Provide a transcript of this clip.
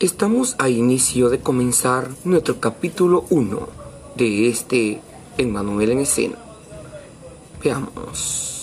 Estamos a inicio de comenzar nuestro capítulo 1 de este Emmanuel en escena. Veamos.